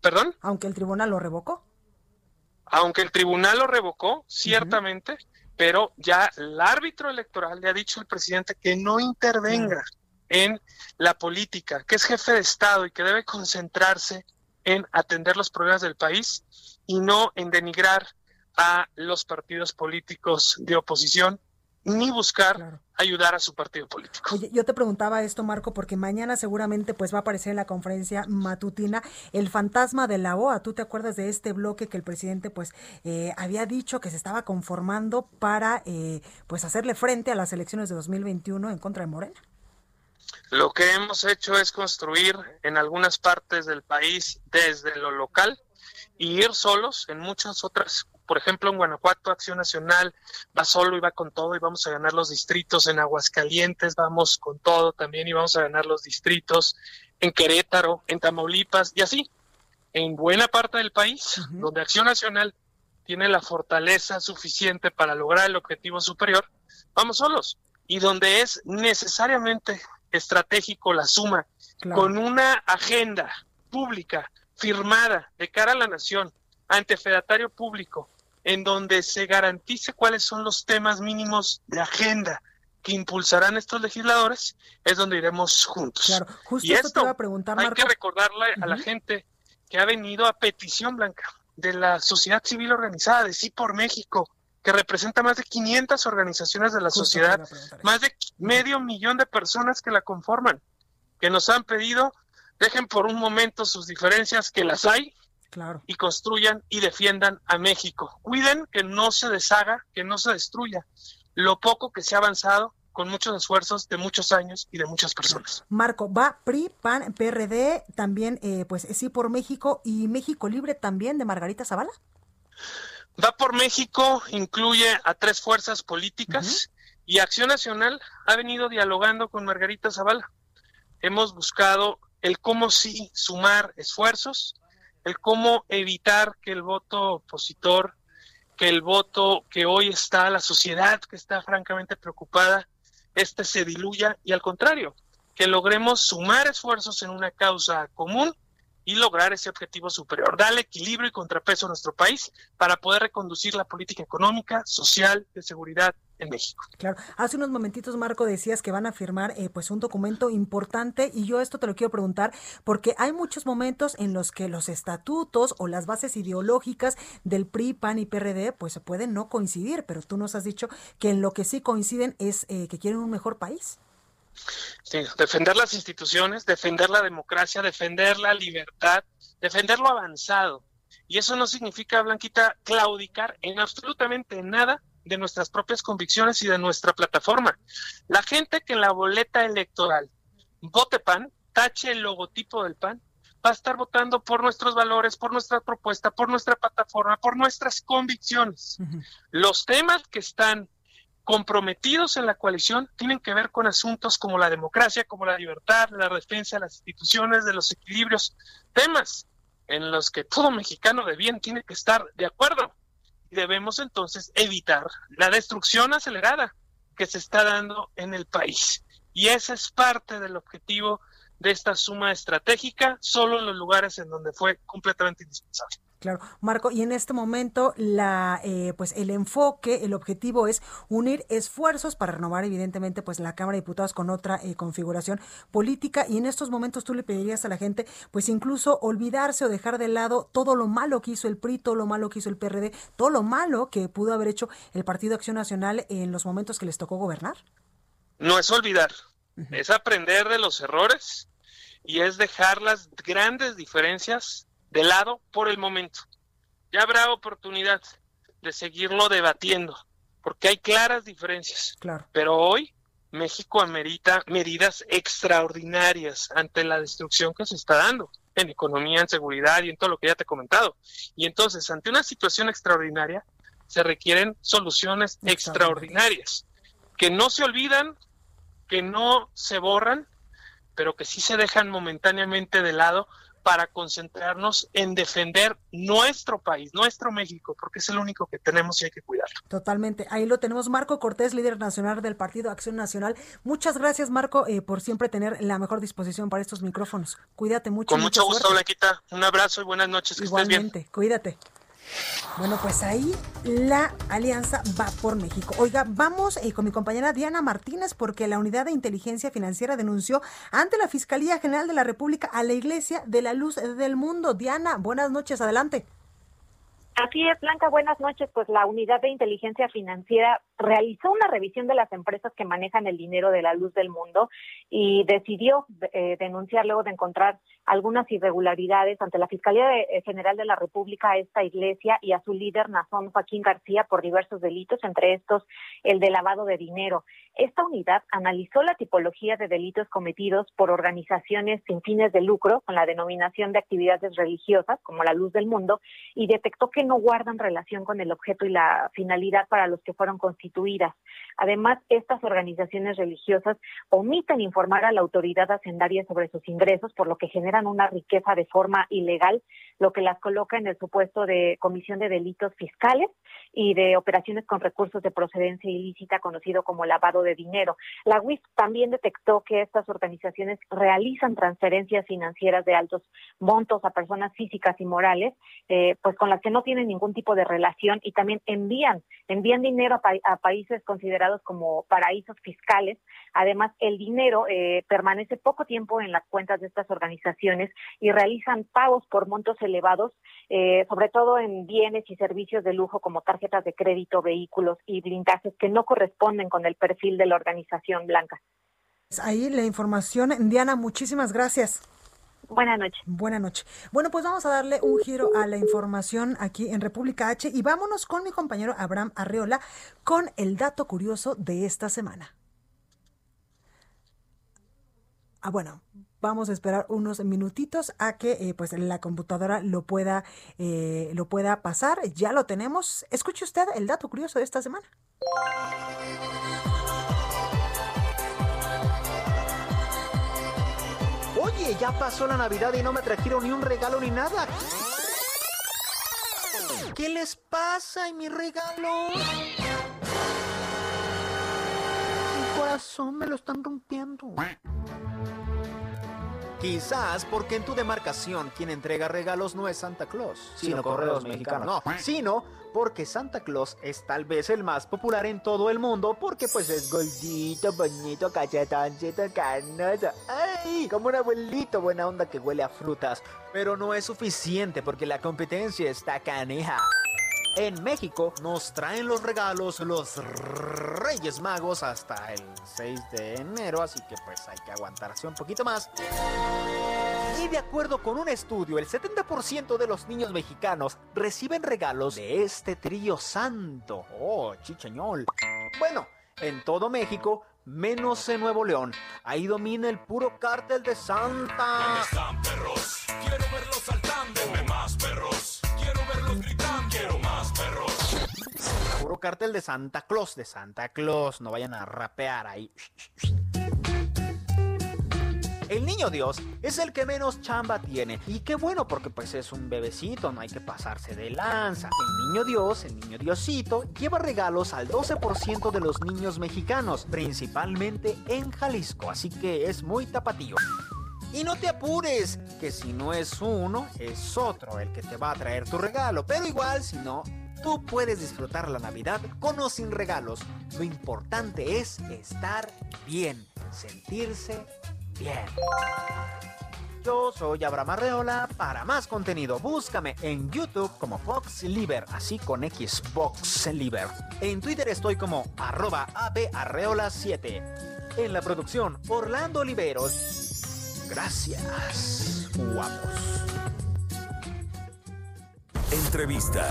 ¿Perdón? Aunque el tribunal lo revocó. Aunque el tribunal lo revocó, ciertamente, pero ya el árbitro electoral le ha dicho al presidente que no intervenga en la política, que es jefe de Estado y que debe concentrarse en atender los problemas del país y no en denigrar a los partidos políticos de oposición ni buscar ayudar a su partido político. Oye, yo te preguntaba esto, Marco, porque mañana seguramente pues va a aparecer en la conferencia matutina el fantasma de la OA. ¿Tú te acuerdas de este bloque que el presidente pues eh, había dicho que se estaba conformando para eh, pues hacerle frente a las elecciones de 2021 en contra de Morena? Lo que hemos hecho es construir en algunas partes del país desde lo local y ir solos en muchas otras por ejemplo, en Guanajuato, Acción Nacional va solo y va con todo y vamos a ganar los distritos. En Aguascalientes vamos con todo también y vamos a ganar los distritos. En Querétaro, en Tamaulipas y así. En buena parte del país, donde Acción Nacional tiene la fortaleza suficiente para lograr el objetivo superior, vamos solos. Y donde es necesariamente estratégico la suma, con una agenda pública firmada de cara a la nación, ante fedatario público, en donde se garantice cuáles son los temas mínimos de agenda que impulsarán estos legisladores, es donde iremos juntos. Claro, justo y esto te iba a preguntar, hay que recordarle a la gente que ha venido a petición blanca de la sociedad civil organizada de Sí por México, que representa más de 500 organizaciones de la sociedad, más de medio millón de personas que la conforman, que nos han pedido, dejen por un momento sus diferencias, que las hay, y construyan y defiendan a México. Cuiden que no se deshaga, que no se destruya lo poco que se ha avanzado con muchos esfuerzos de muchos años y de muchas personas. Marco, va PRI, PAN, PRD, también eh, pues sí por México y México Libre también de Margarita Zavala. Va por México, incluye a tres fuerzas políticas y Acción Nacional ha venido dialogando con Margarita Zavala. Hemos buscado el cómo sí sumar esfuerzos, el cómo evitar que el voto opositor, que el voto que hoy está la sociedad que está francamente preocupada, este se diluya y al contrario, que logremos sumar esfuerzos en una causa común y lograr ese objetivo superior, darle equilibrio y contrapeso a nuestro país para poder reconducir la política económica, social, de seguridad en México. Claro, hace unos momentitos Marco decías que van a firmar eh, pues un documento importante y yo esto te lo quiero preguntar porque hay muchos momentos en los que los estatutos o las bases ideológicas del PRI, PAN y PRD pues se pueden no coincidir, pero tú nos has dicho que en lo que sí coinciden es eh, que quieren un mejor país. Sí, defender las instituciones, defender la democracia, defender la libertad, defender lo avanzado. Y eso no significa, Blanquita, claudicar en absolutamente nada de nuestras propias convicciones y de nuestra plataforma. La gente que en la boleta electoral vote PAN, tache el logotipo del PAN, va a estar votando por nuestros valores, por nuestra propuesta, por nuestra plataforma, por nuestras convicciones. Los temas que están comprometidos en la coalición tienen que ver con asuntos como la democracia, como la libertad, la defensa de las instituciones, de los equilibrios, temas en los que todo mexicano de bien tiene que estar de acuerdo. Debemos entonces evitar la destrucción acelerada que se está dando en el país. Y ese es parte del objetivo de esta suma estratégica, solo en los lugares en donde fue completamente indispensable. Claro, Marco, y en este momento la, eh, pues el enfoque, el objetivo es unir esfuerzos para renovar evidentemente pues la Cámara de Diputados con otra eh, configuración política. Y en estos momentos tú le pedirías a la gente pues incluso olvidarse o dejar de lado todo lo malo que hizo el PRI, todo lo malo que hizo el PRD, todo lo malo que pudo haber hecho el Partido Acción Nacional en los momentos que les tocó gobernar. No es olvidar, es aprender de los errores y es dejar las grandes diferencias de lado por el momento. Ya habrá oportunidad de seguirlo debatiendo, porque hay claras diferencias. Claro. Pero hoy México amerita medidas extraordinarias ante la destrucción que se está dando en economía, en seguridad y en todo lo que ya te he comentado. Y entonces, ante una situación extraordinaria, se requieren soluciones extraordinarias, que no se olvidan, que no se borran, pero que sí se dejan momentáneamente de lado para concentrarnos en defender nuestro país, nuestro México, porque es el único que tenemos y hay que cuidarlo. Totalmente. Ahí lo tenemos. Marco Cortés, líder nacional del Partido Acción Nacional. Muchas gracias, Marco, eh, por siempre tener la mejor disposición para estos micrófonos. Cuídate mucho. Con mucho gusto, Blanquita. Un abrazo y buenas noches. Que Igualmente. estés bien. Cuídate. Bueno, pues ahí la alianza va por México. Oiga, vamos eh, con mi compañera Diana Martínez porque la Unidad de Inteligencia Financiera denunció ante la Fiscalía General de la República a la Iglesia de la Luz del Mundo. Diana, buenas noches, adelante. Así es, Blanca, buenas noches. Pues la Unidad de Inteligencia Financiera realizó una revisión de las empresas que manejan el dinero de la luz del mundo y decidió eh, denunciar luego de encontrar algunas irregularidades ante la Fiscalía eh, General de la República a esta iglesia y a su líder, Nazón Joaquín García, por diversos delitos, entre estos el de lavado de dinero. Esta unidad analizó la tipología de delitos cometidos por organizaciones sin fines de lucro con la denominación de actividades religiosas, como la luz del mundo, y detectó que no guardan relación con el objeto y la finalidad para los que fueron constituidas. Además, estas organizaciones religiosas omiten informar a la autoridad hacendaria sobre sus ingresos, por lo que generan una riqueza de forma ilegal, lo que las coloca en el supuesto de comisión de delitos fiscales y de operaciones con recursos de procedencia ilícita, conocido como lavado de dinero. La UIF también detectó que estas organizaciones realizan transferencias financieras de altos montos a personas físicas y morales, eh, pues con las que no tienen ningún tipo de relación y también envían envían dinero a, pa- a países considerados como paraísos fiscales. Además, el dinero eh, permanece poco tiempo en las cuentas de estas organizaciones y realizan pagos por montos elevados, eh, sobre todo en bienes y servicios de lujo como tarjetas de crédito, vehículos y blindajes que no corresponden con el perfil de la organización blanca. Ahí la información. Diana, muchísimas gracias. Buenas noches. Buenas noches. Bueno, pues vamos a darle un giro a la información aquí en República H y vámonos con mi compañero Abraham Arreola con el dato curioso de esta semana. Ah, bueno, vamos a esperar unos minutitos a que eh, pues la computadora lo pueda eh, lo pueda pasar. Ya lo tenemos. Escuche usted el dato curioso de esta semana. Ya pasó la Navidad y no me trajeron ni un regalo ni nada. ¿Qué les pasa y mi regalo? Mi corazón me lo están rompiendo. Quizás porque en tu demarcación quien entrega regalos no es Santa Claus, sino Correos Mexicanos. No, sino porque Santa Claus es tal vez el más popular en todo el mundo porque pues es gordito, bonito, cachetoncito, canoso. ¡Ay! Como un abuelito buena onda que huele a frutas. Pero no es suficiente porque la competencia está caneja. En México nos traen los regalos los Reyes Magos hasta el 6 de enero, así que pues hay que aguantarse un poquito más. Y de acuerdo con un estudio, el 70% de los niños mexicanos reciben regalos de este trío santo. Oh, chichañol. Bueno, en todo México, menos en Nuevo León. Ahí domina el puro cártel de Santa. están perros? Quiero verlos saltando. Cartel de Santa Claus, de Santa Claus. No vayan a rapear ahí. El niño Dios es el que menos chamba tiene. Y qué bueno, porque pues es un bebecito, no hay que pasarse de lanza. El niño Dios, el niño Diosito, lleva regalos al 12% de los niños mexicanos, principalmente en Jalisco, así que es muy tapatío. Y no te apures, que si no es uno, es otro el que te va a traer tu regalo. Pero igual, si no, tú puedes disfrutar la Navidad con o sin regalos. Lo importante es estar bien, sentirse bien. Yo soy Abraham Arreola. Para más contenido, búscame en YouTube como Fox Liver, así con Xbox Liver. En Twitter estoy como arroba abarreola7. En la producción, Orlando Oliveros. Gracias, guapos. En entrevista.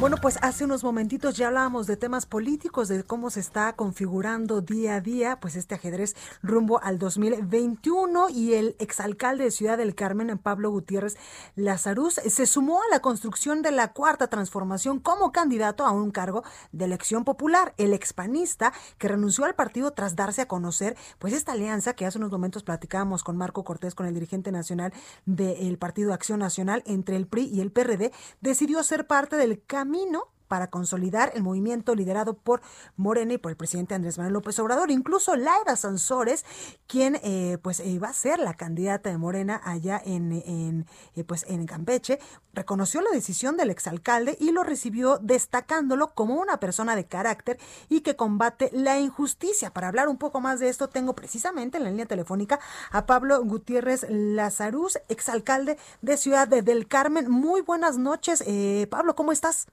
Bueno, pues hace unos momentitos ya hablábamos de temas políticos, de cómo se está configurando día a día, pues este ajedrez rumbo al 2021 y el exalcalde de Ciudad del Carmen, Pablo Gutiérrez Lazaruz, se sumó a la construcción de la cuarta transformación como candidato a un cargo de elección popular. El expanista que renunció al partido tras darse a conocer, pues esta alianza que hace unos momentos platicábamos con Marco Cortés, con el dirigente nacional del Partido Acción Nacional entre el PRI y el PRD, decidió ser parte del cambio para consolidar el movimiento liderado por Morena y por el presidente Andrés Manuel López Obrador. Incluso Laira Sansores, quien eh, pues eh, va a ser la candidata de Morena allá en, eh, pues en Campeche, reconoció la decisión del exalcalde y lo recibió destacándolo como una persona de carácter y que combate la injusticia. Para hablar un poco más de esto, tengo precisamente en la línea telefónica a Pablo Gutiérrez Lazaruz, exalcalde de Ciudad del Carmen. Muy buenas noches, Pablo, ¿cómo estás?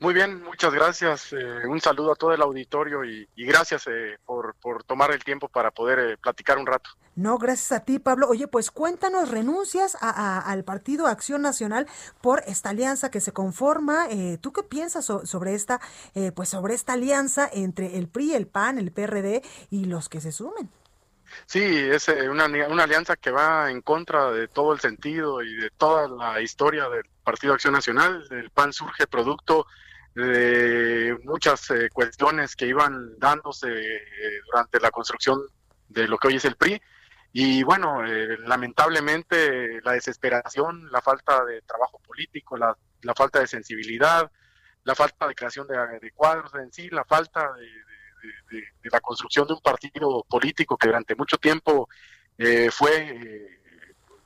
Muy bien, muchas gracias. Eh, un saludo a todo el auditorio y, gracias eh, por, tomar el tiempo para poder eh, platicar un rato. No, gracias a ti, Pablo. Oye, pues cuéntanos, renuncias al Partido Acción Nacional por esta alianza que se conforma. ¿Tú qué piensas sobre esta, pues sobre esta alianza entre el PRI, el PAN, el PRD y los que se sumen? Sí, es una, una alianza que va en contra de todo el sentido y de toda la historia del Partido Acción Nacional. El PAN surge producto de muchas eh, cuestiones que iban dándose eh, durante la construcción de lo que hoy es el PRI. Y bueno, eh, lamentablemente la desesperación, la falta de trabajo político, la, la falta de sensibilidad, la falta de creación de, cuadros en sí, la falta de, de, la construcción de un partido político que durante mucho tiempo fue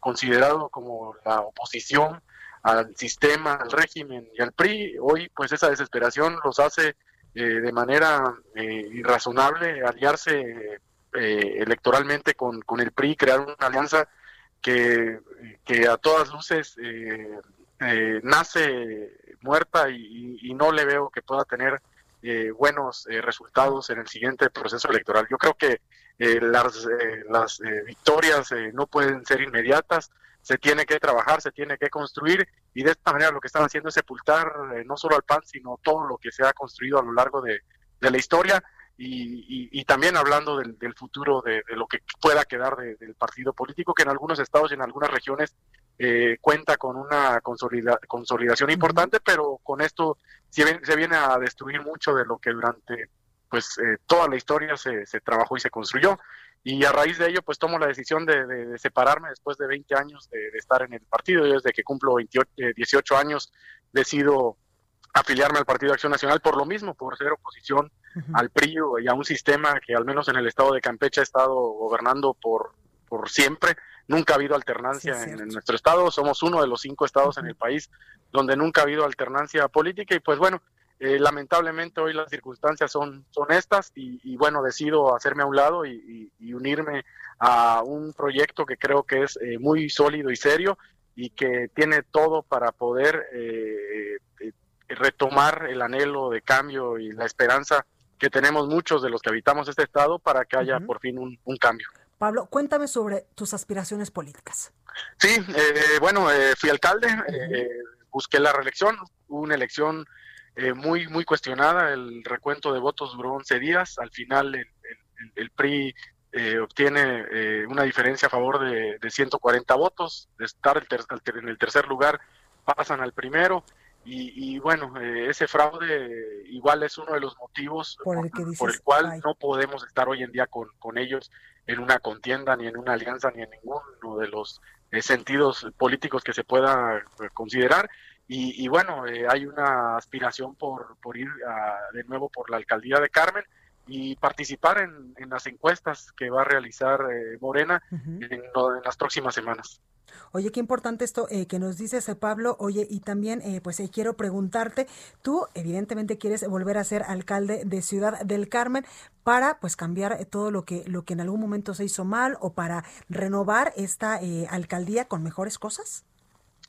considerado como la oposición al sistema, al régimen y al PRI. Hoy, pues esa desesperación los hace eh, de manera eh, irrazonable aliarse eh, electoralmente con, con, el PRI, crear una alianza que, que a todas luces nace muerta y, y, no le veo que pueda tener buenos resultados en el siguiente proceso electoral. Yo creo que las, las victorias no pueden ser inmediatas se tiene que trabajar, se tiene que construir y de esta manera lo que están haciendo es sepultar eh, no solo al PAN, sino todo lo que se ha construido a lo largo de, la historia y, también hablando del, futuro de, lo que pueda quedar del partido político, que en algunos estados y en algunas regiones eh, cuenta con una consolidación importante, pero con esto se, se, viene a destruir mucho de lo que durante pues eh, toda la historia se, se trabajó y se construyó y a raíz de ello pues tomo la decisión de, separarme después de 20 años de, estar en el partido. Y desde que cumplo 28, 18 eh, años decido afiliarme al Partido de Acción Nacional por lo mismo, por ser oposición al PRI y a un sistema que al menos en el estado de Campeche ha estado gobernando por, por siempre. Nunca ha habido alternancia en, nuestro estado, somos uno de los cinco estados en el país donde nunca ha habido alternancia política y pues bueno, eh, lamentablemente hoy las circunstancias son, son estas y, bueno, decido hacerme a un lado y, unirme a un proyecto que creo que es eh, muy sólido y serio y que tiene todo para poder eh, retomar el anhelo de cambio y la esperanza que tenemos muchos de los que habitamos este estado para que haya por fin un, cambio. Pablo, cuéntame sobre tus aspiraciones políticas. Sí, bueno, fui alcalde, busqué la reelección, una elección eh, muy, muy cuestionada. El recuento de votos duró 11 días. Al final el, el, PRI eh, obtiene eh, una diferencia a favor de, de 140 votos. De estar en el tercer lugar pasan al primero. Y, bueno, ese fraude igual es uno de los motivos por el, cual no podemos estar hoy en día con, con ellos en una contienda, ni en una alianza, ni en ninguno de los sentidos políticos que se pueda considerar. Y, bueno, eh, hay una aspiración por, por ir de nuevo por la alcaldía de Carmen y participar en, las encuestas que va a realizar eh, Morena en, las próximas semanas. Oye, qué importante esto eh, que nos dices, Pablo. Oye, y también, pues quiero preguntarte, tú evidentemente quieres volver a ser alcalde de Ciudad del Carmen para, pues, cambiar todo lo que lo que en algún momento se hizo mal o para renovar esta alcaldía con mejores cosas.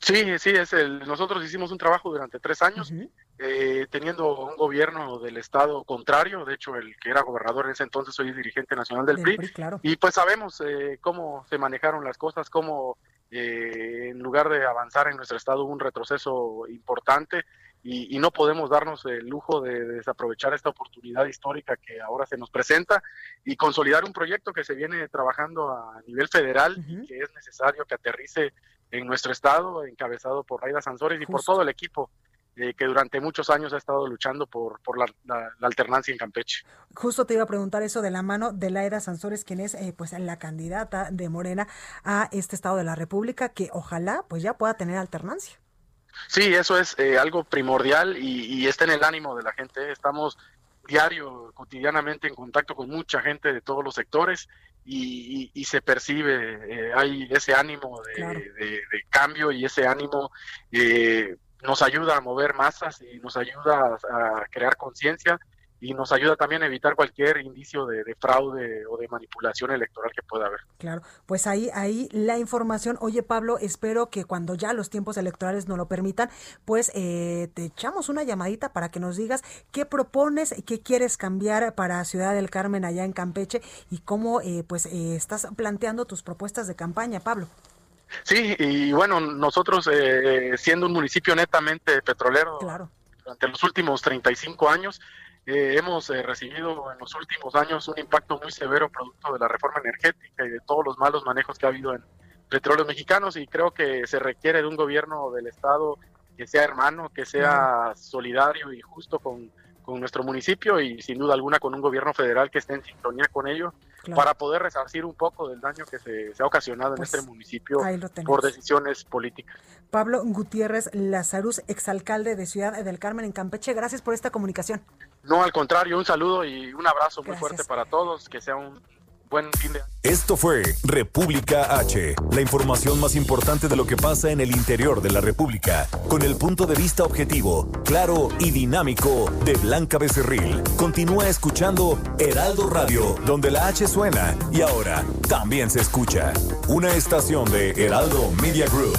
Sí, sí, es el, nosotros hicimos un trabajo durante tres años, eh, teniendo un gobierno del Estado contrario, de hecho el que era gobernador en ese entonces hoy es dirigente nacional del, PRI, y pues sabemos eh, cómo se manejaron las cosas, cómo eh, en lugar de avanzar en nuestro estado hubo un retroceso importante y, no podemos darnos el lujo de, desaprovechar esta oportunidad histórica que ahora se nos presenta y consolidar un proyecto que se viene trabajando a nivel federal y que es necesario que aterrice en nuestro estado, encabezado por Raida Sansores y por todo el equipo eh, que durante muchos años ha estado luchando por, por la, alternancia en Campeche. Justo te iba a preguntar eso de la mano de Laida Sansores, quien es eh, pues la candidata de Morena a este estado de la República, que ojalá pues ya pueda tener alternancia. Sí, eso es eh, algo primordial y, está en el ánimo de la gente. Estamos diario, cotidianamente en contacto con mucha gente de todos los sectores y, se percibe, eh, hay ese ánimo de, cambio y ese ánimo eh, nos ayuda a mover masas y nos ayuda a crear conciencia y nos ayuda también a evitar cualquier indicio de, fraude o de manipulación electoral que pueda haber. Claro, pues ahí, ahí la información. Oye, Pablo, espero que cuando ya los tiempos electorales nos lo permitan, pues eh, te echamos una llamadita para que nos digas qué propones, qué quieres cambiar para Ciudad del Carmen allá en Campeche y cómo eh, pues eh, estás planteando tus propuestas de campaña, Pablo. Sí, y bueno, nosotros siendo un municipio netamente petrolero durante los últimos 35 años, eh, hemos eh, recibido en los últimos años un impacto muy severo producto de la reforma energética y de todos los malos manejos que ha habido en petróleos mexicanos y creo que se requiere de un gobierno del Estado que sea hermano, que sea solidario y justo con, con nuestro municipio y sin duda alguna con un gobierno federal que esté en sintonía con ello para poder resarcir un poco del daño que se, ha ocasionado en pues, este municipio por decisiones políticas. Pablo Gutiérrez Lazarus, exalcalde de Ciudad del Carmen en Campeche, gracias por esta comunicación. No, al contrario, un saludo y un abrazo muy fuerte para todos, que sea un buen fin de Esto fue República H, la información más importante de lo que pasa en el interior de la República, con el punto de vista objetivo, claro y dinámico de Blanca Becerril. Continúa escuchando Heraldo Radio, donde la H suena y ahora también se escucha. Una estación de Heraldo Media Group.